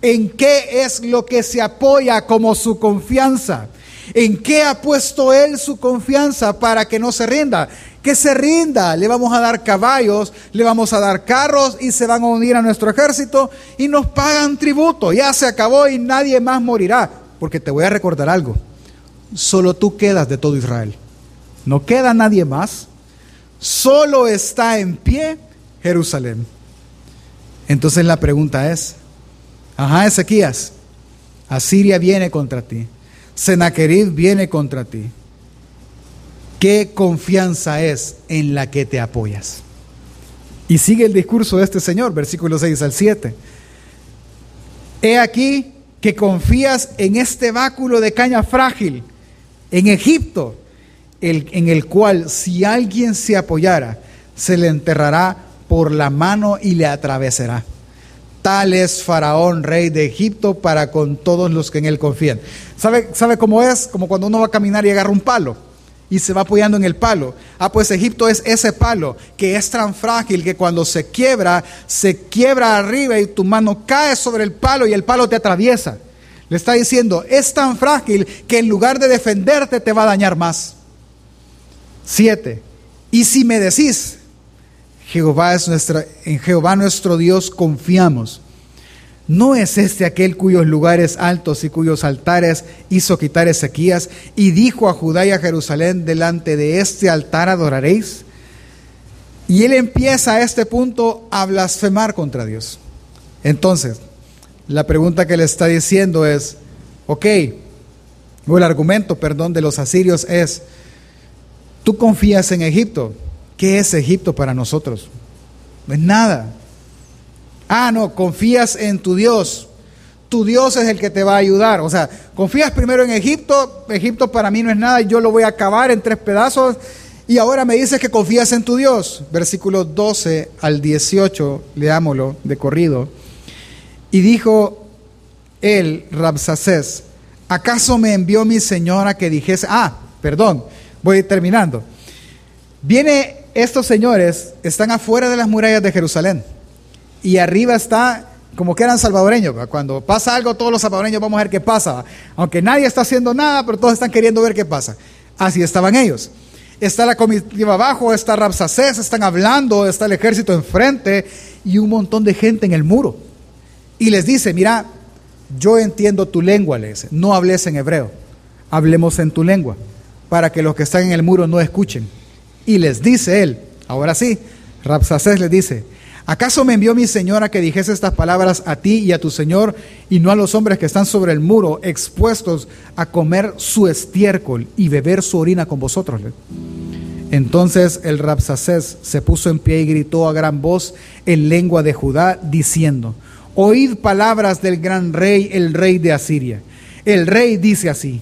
¿en qué es lo que se apoya como su confianza? ¿En qué ha puesto él su confianza para que no se rinda? Que se rinda, le vamos a dar caballos, le vamos a dar carros y se van a unir a nuestro ejército y nos pagan tributo. Ya se acabó y nadie más morirá. Porque te voy a recordar algo, solo tú quedas de todo Israel. No queda nadie más, solo está en pie Jerusalén. Entonces la pregunta es, ajá Ezequías, Asiria viene contra ti, Sennacherib viene contra ti. ¿Qué confianza es en la que te apoyas? Y sigue el discurso de este Señor, versículo 6 al 7. He aquí que que confías en este báculo de caña frágil en Egipto, el, en el cual si alguien se apoyara, se le enterrará por la mano y le atravesará. Tal es Faraón, rey de Egipto, para con todos los que en él confían. ¿Sabe, ¿Sabe cómo es? Como cuando uno va a caminar y agarra un palo y se va apoyando en el palo. Ah, pues Egipto es ese palo que es tan frágil que cuando se quiebra, se quiebra arriba y tu mano cae sobre el palo y el palo te atraviesa. Le está diciendo, es tan frágil que en lugar de defenderte te va a dañar más. Siete. Y si me decís, Jehová es nuestra, en Jehová nuestro Dios confiamos. ¿No es este aquel cuyos lugares altos y cuyos altares hizo quitar Ezequías y dijo a Judá y a Jerusalén, delante de este altar adoraréis? Y él empieza a este punto a blasfemar contra Dios. Entonces, la pregunta que le está diciendo es, ok, o el argumento, perdón, de los asirios es, tú confías en Egipto. ¿Qué es Egipto para nosotros? No es nada. Ah, no, confías en tu Dios. Tu Dios es el que te va a ayudar. O sea, confías primero en Egipto. Egipto para mí no es nada. Yo lo voy a acabar en tres pedazos. Y ahora me dices que confías en tu Dios. Versículo 12 al 18, leámoslo de corrido. Y dijo él, Rabsacés, ¿acaso me envió mi señora que dijese, ah, perdón, voy terminando. Viene estos señores, están afuera de las murallas de Jerusalén y arriba está como que eran salvadoreños. Cuando pasa algo, todos los salvadoreños vamos a ver qué pasa. Aunque nadie está haciendo nada, pero todos están queriendo ver qué pasa. Así estaban ellos. Está la comitiva abajo, está Rabsacés, están hablando, está el ejército enfrente y un montón de gente en el muro. Y les dice, mira, yo entiendo tu lengua, les no hables en hebreo, hablemos en tu lengua, para que los que están en el muro no escuchen. Y les dice él, ahora sí, Rapsacés les dice, ¿acaso me envió mi señora que dijese estas palabras a ti y a tu señor y no a los hombres que están sobre el muro expuestos a comer su estiércol y beber su orina con vosotros? Entonces el Rapsacés se puso en pie y gritó a gran voz en lengua de Judá, diciendo, Oíd palabras del gran rey, el rey de Asiria. El rey dice así,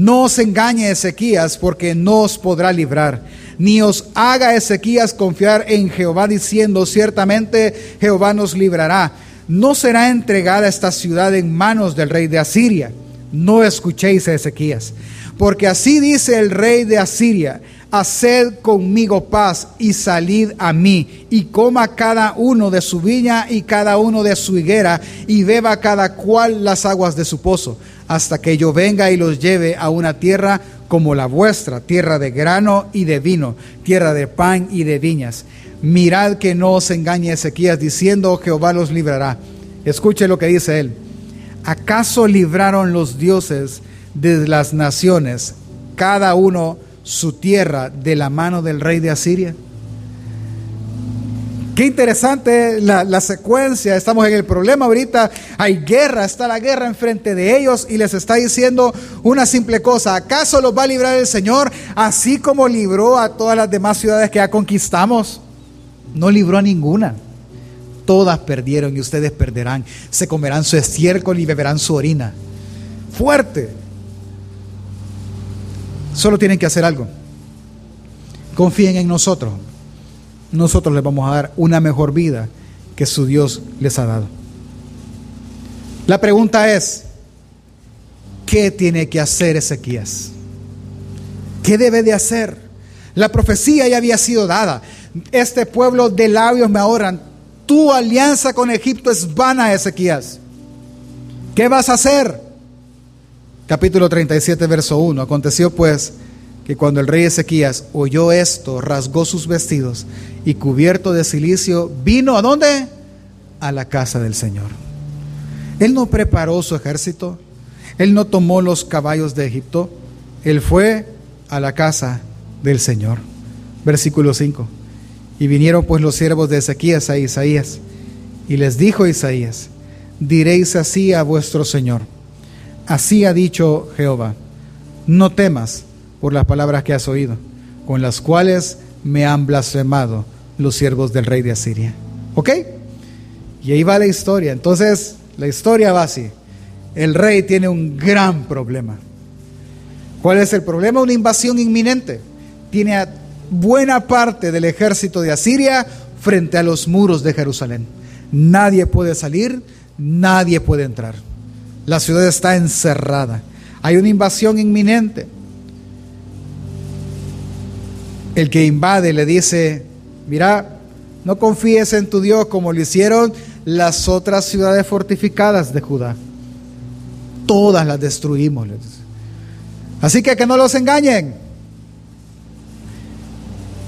no os engañe Ezequías porque no os podrá librar, ni os haga Ezequías confiar en Jehová diciendo, ciertamente Jehová nos librará. No será entregada esta ciudad en manos del rey de Asiria. No escuchéis a Ezequías, porque así dice el rey de Asiria, haced conmigo paz y salid a mí, y coma cada uno de su viña y cada uno de su higuera, y beba cada cual las aguas de su pozo, hasta que yo venga y los lleve a una tierra como la vuestra, tierra de grano y de vino, tierra de pan y de viñas. Mirad que no os engañe Ezequías diciendo Jehová los librará. Escuche lo que dice él. ¿Acaso libraron los dioses de las naciones, cada uno su tierra de la mano del rey de Asiria? Qué interesante la, secuencia. Estamos en el problema ahorita. Hay guerra, está la guerra enfrente de ellos y les está diciendo una simple cosa. ¿Acaso los va a librar el Señor así como libró a todas las demás ciudades que ya conquistamos? No libró a ninguna. Todas perdieron y ustedes perderán. Se comerán su estiércol y beberán su orina. Fuerte. Solo tienen que hacer algo. Confíen en nosotros. Nosotros les vamos a dar una mejor vida que su Dios les ha dado. La pregunta es, ¿qué tiene que hacer Ezequías? ¿Qué debe de hacer? La profecía ya había sido dada. Este pueblo de labios me ahorran. Tu alianza con Egipto es vana, Ezequías. ¿Qué vas a hacer? capítulo 37, verso 1. Aconteció pues que cuando el rey Ezequías oyó esto, rasgó sus vestidos y cubierto de silicio, vino a dónde? A la casa del Señor. Él no preparó su ejército, él no tomó los caballos de Egipto, él fue a la casa del Señor. Versículo 5. Y vinieron pues los siervos de Ezequías a Isaías, y les dijo Isaías, diréis así a vuestro Señor Así ha dicho Jehová, no temas por las palabras que has oído, con las cuales me han blasfemado los siervos del rey de Asiria. ¿Ok? Y ahí va la historia. Entonces, la historia va así. el rey tiene un gran problema. ¿Cuál es el problema? Una invasión inminente. Tiene a buena parte del ejército de Asiria frente a los muros de Jerusalén. Nadie puede salir, nadie puede entrar. La ciudad está encerrada. Hay una invasión inminente. El que invade le dice, mira, no confíes en tu Dios como lo hicieron las otras ciudades fortificadas de Judá. Todas las destruimos. Así que que no los engañen.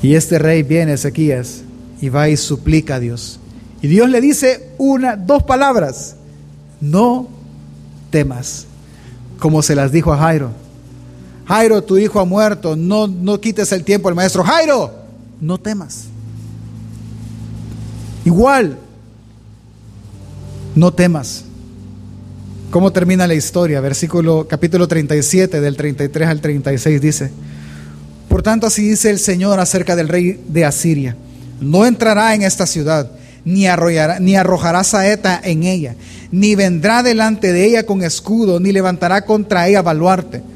Y este rey viene, Ezequías, y va y suplica a Dios. Y Dios le dice una, dos palabras. No temas. Como se las dijo a Jairo. Jairo, tu hijo ha muerto. No, no quites el tiempo al maestro. Jairo, no temas. Igual, no temas. ¿Cómo termina la historia? Versículo capítulo 37 del 33 al 36 dice, Por tanto así dice el Señor acerca del rey de Asiria, no entrará en esta ciudad, ni, arrojará, ni arrojará saeta en ella, ni vendrá delante de ella con escudo, ni levantará contra ella baluarte.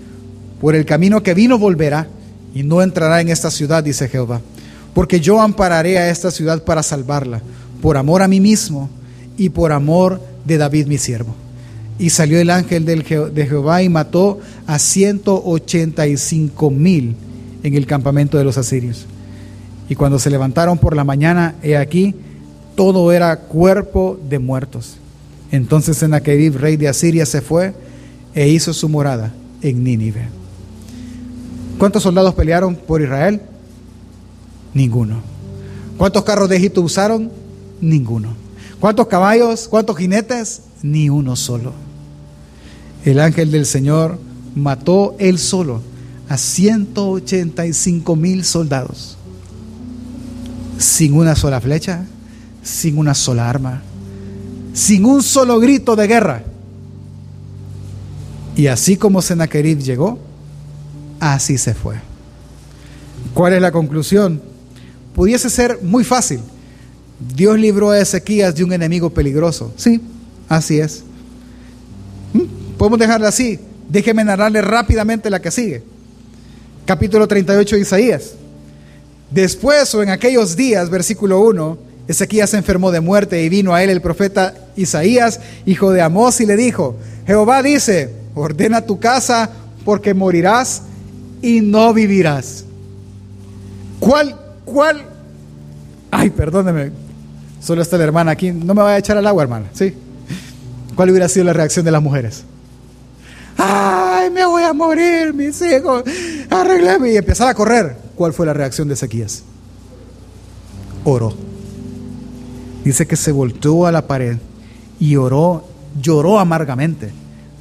Por el camino que vino volverá, y no entrará en esta ciudad, dice Jehová, porque yo ampararé a esta ciudad para salvarla, por amor a mí mismo y por amor de David mi siervo. Y salió el ángel de Jehová y mató a 185 mil en el campamento de los asirios. Y cuando se levantaron por la mañana, he aquí, todo era cuerpo de muertos. Entonces Sennacherib, rey de Asiria, se fue e hizo su morada en Nínive. ¿Cuántos soldados pelearon por Israel? Ninguno. ¿Cuántos carros de Egipto usaron? Ninguno. ¿Cuántos caballos? ¿Cuántos jinetes? Ni uno solo. El ángel del Señor mató él solo a 185 mil soldados, sin una sola flecha, sin una sola arma, sin un solo grito de guerra. Y así como Sennacherib llegó, así se fue. ¿Cuál es la conclusión? Pudiese ser muy fácil. Dios libró a Ezequías de un enemigo peligroso. Sí, así es. ¿Mm? Podemos dejarla así. Déjeme narrarle rápidamente la que sigue. Capítulo 38 de Isaías. Después o en aquellos días, versículo 1, Ezequías se enfermó de muerte y vino a él el profeta Isaías, hijo de Amós, y le dijo, Jehová dice, ordena tu casa porque morirás y no vivirás. ¿Cuál, cuál? Ay, perdóneme, Solo está la hermana aquí. No me vaya a echar al agua, hermana. ¿Sí? ¿Cuál hubiera sido la reacción de las mujeres? ¡Ay, me voy a morir, mis hijos! Arreglame. Y empezar a correr. ¿Cuál fue la reacción de Ezequías? Oró. Dice que se volteó a la pared y oró, lloró amargamente,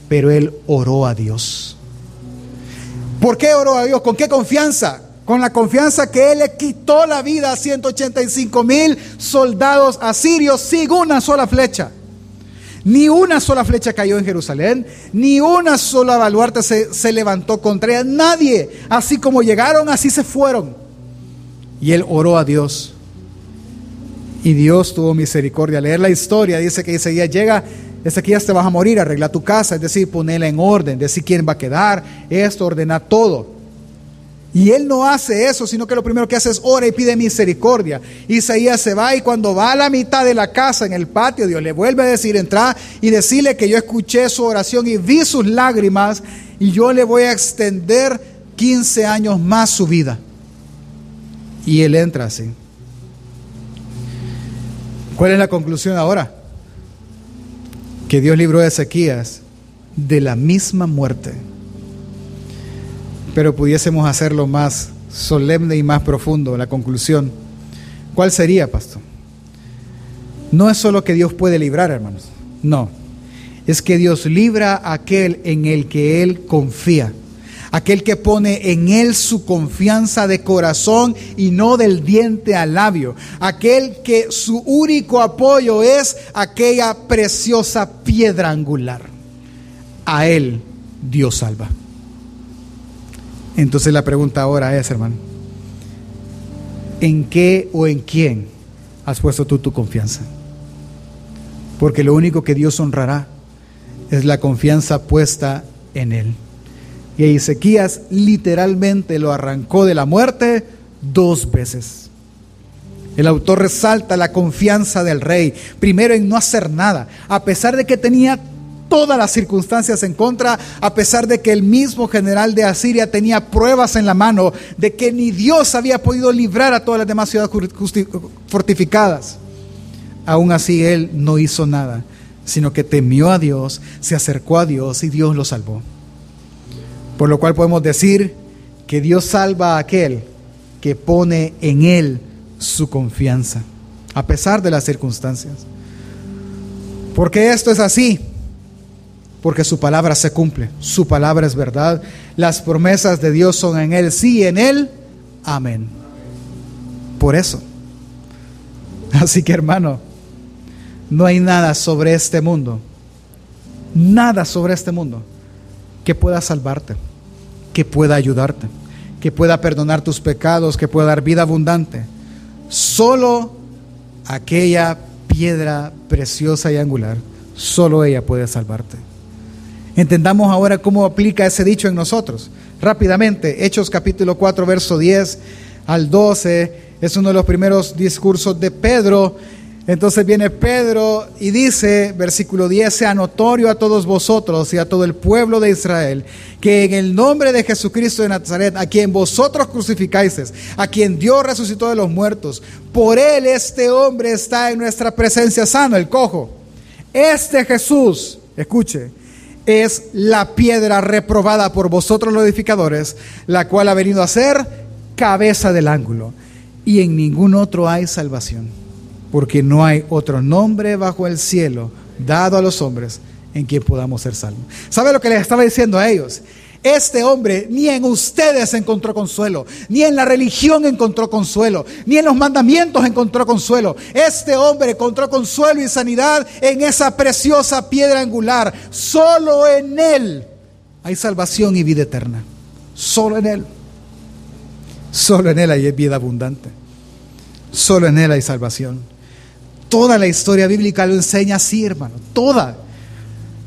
pero él oró a Dios. ¿Por qué oró a Dios? ¿Con qué confianza? con la confianza que Él le quitó la vida a 185 mil soldados asirios sin una sola flecha. Ni una sola flecha cayó en Jerusalén, ni una sola baluarte se, se levantó contra ella. Nadie, así como llegaron, así se fueron. Y él oró a Dios. Y Dios tuvo misericordia. Leer la historia dice que Isaías llega, Ezequías te vas a morir, arregla tu casa, es decir, ponela en orden, decir quién va a quedar, esto, ordena todo. Y él no hace eso, sino que lo primero que hace es ora y pide misericordia. Isaías se va y cuando va a la mitad de la casa, en el patio, Dios le vuelve a decir, entra y decirle que yo escuché su oración y vi sus lágrimas y yo le voy a extender 15 años más su vida. Y él entra así. ¿Cuál es la conclusión ahora? Que Dios libró a Ezequías de la misma muerte pero pudiésemos hacerlo más solemne y más profundo, la conclusión. ¿Cuál sería, pastor? No es solo que Dios puede librar, hermanos. No. Es que Dios libra a aquel en el que Él confía. Aquel que pone en Él su confianza de corazón y no del diente al labio. Aquel que su único apoyo es aquella preciosa piedra angular. A Él Dios salva. Entonces la pregunta ahora es, hermano, ¿en qué o en quién has puesto tú tu confianza? Porque lo único que Dios honrará es la confianza puesta en Él. Y Ezequías literalmente lo arrancó de la muerte dos veces. El autor resalta la confianza del rey, primero en no hacer nada, a pesar de que tenía todas las circunstancias en contra, a pesar de que el mismo general de Asiria tenía pruebas en la mano de que ni Dios había podido librar a todas las demás ciudades fortificadas. Aún así él no hizo nada, sino que temió a Dios, se acercó a Dios y Dios lo salvó. Por lo cual podemos decir que Dios salva a aquel que pone en Él su confianza, a pesar de las circunstancias. Porque esto es así? Porque su palabra se cumple, su palabra es verdad, las promesas de Dios son en Él, sí, en Él, amén. Por eso. Así que hermano, no hay nada sobre este mundo, nada sobre este mundo que pueda salvarte, que pueda ayudarte, que pueda perdonar tus pecados, que pueda dar vida abundante. Solo aquella piedra preciosa y angular, solo ella puede salvarte. Entendamos ahora cómo aplica ese dicho en nosotros. Rápidamente, Hechos capítulo 4, verso 10 al 12, es uno de los primeros discursos de Pedro entonces viene Pedro y dice, versículo 10, sea notorio a todos vosotros y a todo el pueblo de Israel, que en el nombre de Jesucristo de Nazaret, a quien vosotros crucificáis, a quien Dios resucitó de los muertos, por él este hombre está en nuestra presencia sano, el cojo. Este Jesús, escuche, es la piedra reprobada por vosotros los edificadores, la cual ha venido a ser cabeza del ángulo, y en ningún otro hay salvación porque no hay otro nombre bajo el cielo dado a los hombres en quien podamos ser salvos. ¿Sabe lo que les estaba diciendo a ellos? Este hombre ni en ustedes encontró consuelo, ni en la religión encontró consuelo, ni en los mandamientos encontró consuelo. Este hombre encontró consuelo y sanidad en esa preciosa piedra angular. Solo en Él hay salvación y vida eterna. Solo en Él. Solo en Él hay vida abundante. Solo en Él hay salvación. Toda la historia bíblica lo enseña así, hermano. Toda.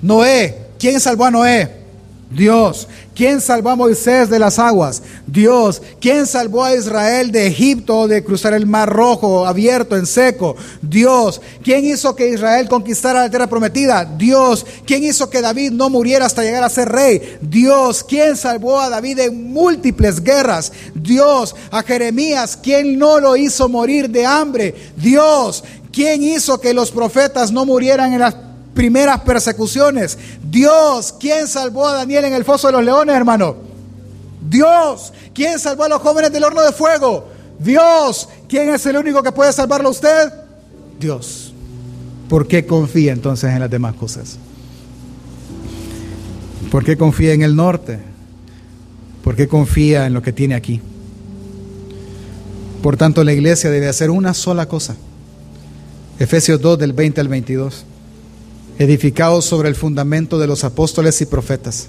Noé. ¿Quién salvó a Noé? Dios. ¿Quién salvó a Moisés de las aguas? Dios. ¿Quién salvó a Israel de Egipto de cruzar el mar rojo abierto en seco? Dios. ¿Quién hizo que Israel conquistara la tierra prometida? Dios. ¿Quién hizo que David no muriera hasta llegar a ser rey? Dios. ¿Quién salvó a David en múltiples guerras? Dios. A Jeremías. ¿Quién no lo hizo morir de hambre? Dios. ¿Quién hizo que los profetas no murieran en las primeras persecuciones? Dios. ¿Quién salvó a Daniel en el foso de los leones, hermano? Dios. ¿Quién salvó a los jóvenes del horno de fuego? Dios. ¿Quién es el único que puede salvarlo a usted? Dios. ¿Por qué confía entonces en las demás cosas? ¿Por qué confía en el norte? ¿Por qué confía en lo que tiene aquí? Por tanto, la iglesia debe hacer una sola cosa Efesios 2 del 20 al 22. Edificados sobre el fundamento de los apóstoles y profetas,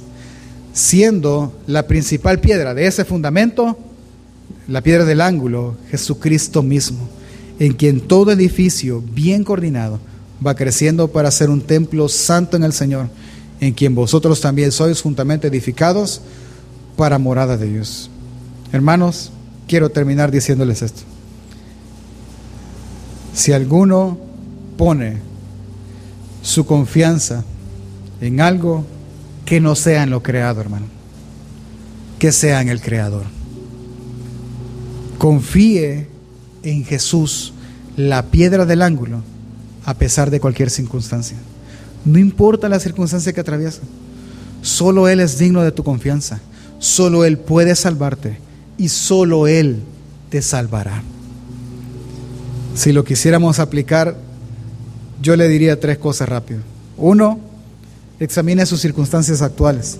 siendo la principal piedra de ese fundamento, la piedra del ángulo, Jesucristo mismo, en quien todo edificio bien coordinado va creciendo para ser un templo santo en el Señor, en quien vosotros también sois juntamente edificados para morada de Dios. Hermanos, quiero terminar diciéndoles esto. Si alguno pone su confianza en algo que no sea en lo creado, hermano, que sea en el Creador. Confíe en Jesús, la piedra del ángulo, a pesar de cualquier circunstancia. No importa la circunstancia que atraviesa, solo Él es digno de tu confianza, solo Él puede salvarte y solo Él te salvará. Si lo quisiéramos aplicar, yo le diría tres cosas rápido. Uno, examine sus circunstancias actuales.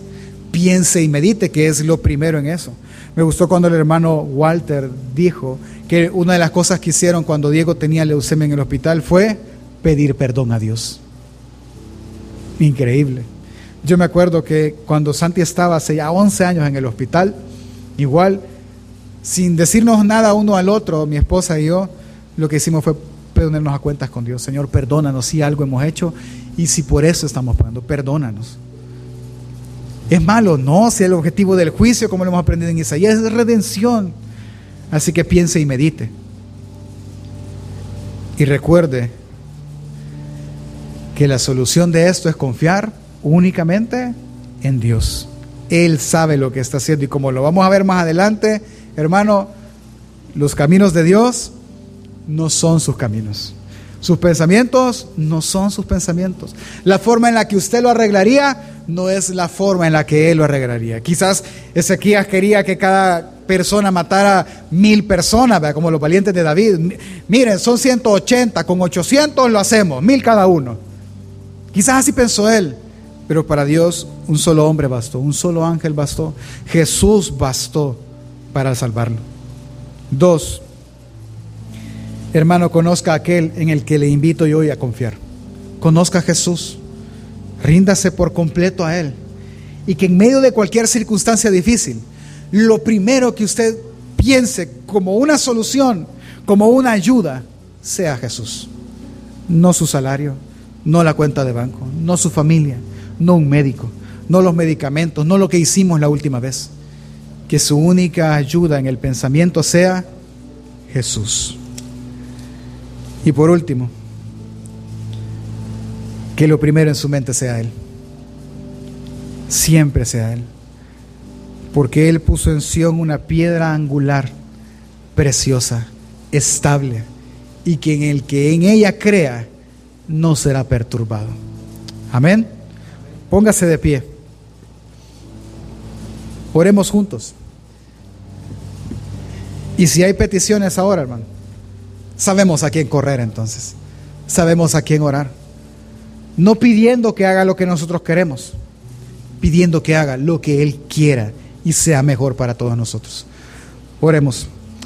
Piense y medite, que es lo primero en eso. Me gustó cuando el hermano Walter dijo que una de las cosas que hicieron cuando Diego tenía leucemia en el hospital fue pedir perdón a Dios. Increíble. Yo me acuerdo que cuando Santi estaba hace ya 11 años en el hospital, igual, sin decirnos nada uno al otro, mi esposa y yo, lo que hicimos fue ponernos a cuentas con Dios. Señor, perdónanos si algo hemos hecho y si por eso estamos pagando, perdónanos. ¿Es malo? No, si el objetivo del juicio, como lo hemos aprendido en Isaías, es redención. Así que piense y medite. Y recuerde que la solución de esto es confiar únicamente en Dios. Él sabe lo que está haciendo y como lo vamos a ver más adelante, hermano, los caminos de Dios no son sus caminos. Sus pensamientos no son sus pensamientos. La forma en la que usted lo arreglaría no es la forma en la que él lo arreglaría. Quizás Ezequías quería que cada persona matara mil personas, como los valientes de David. Miren, son 180, con 800 lo hacemos, mil cada uno. Quizás así pensó él, pero para Dios un solo hombre bastó, un solo ángel bastó, Jesús bastó para salvarlo. Dos, Hermano, conozca a aquel en el que le invito yo hoy a confiar. Conozca a Jesús. Ríndase por completo a Él. Y que en medio de cualquier circunstancia difícil, lo primero que usted piense como una solución, como una ayuda, sea Jesús. No su salario, no la cuenta de banco, no su familia, no un médico, no los medicamentos, no lo que hicimos la última vez. Que su única ayuda en el pensamiento sea Jesús. Y por último, que lo primero en su mente sea Él. Siempre sea Él. Porque Él puso en Sión una piedra angular, preciosa, estable, y que en el que en ella crea no será perturbado. Amén. Póngase de pie. Oremos juntos. Y si hay peticiones ahora, hermano. Sabemos a quién correr entonces. Sabemos a quién orar. No pidiendo que haga lo que nosotros queremos, pidiendo que haga lo que Él quiera y sea mejor para todos nosotros. Oremos.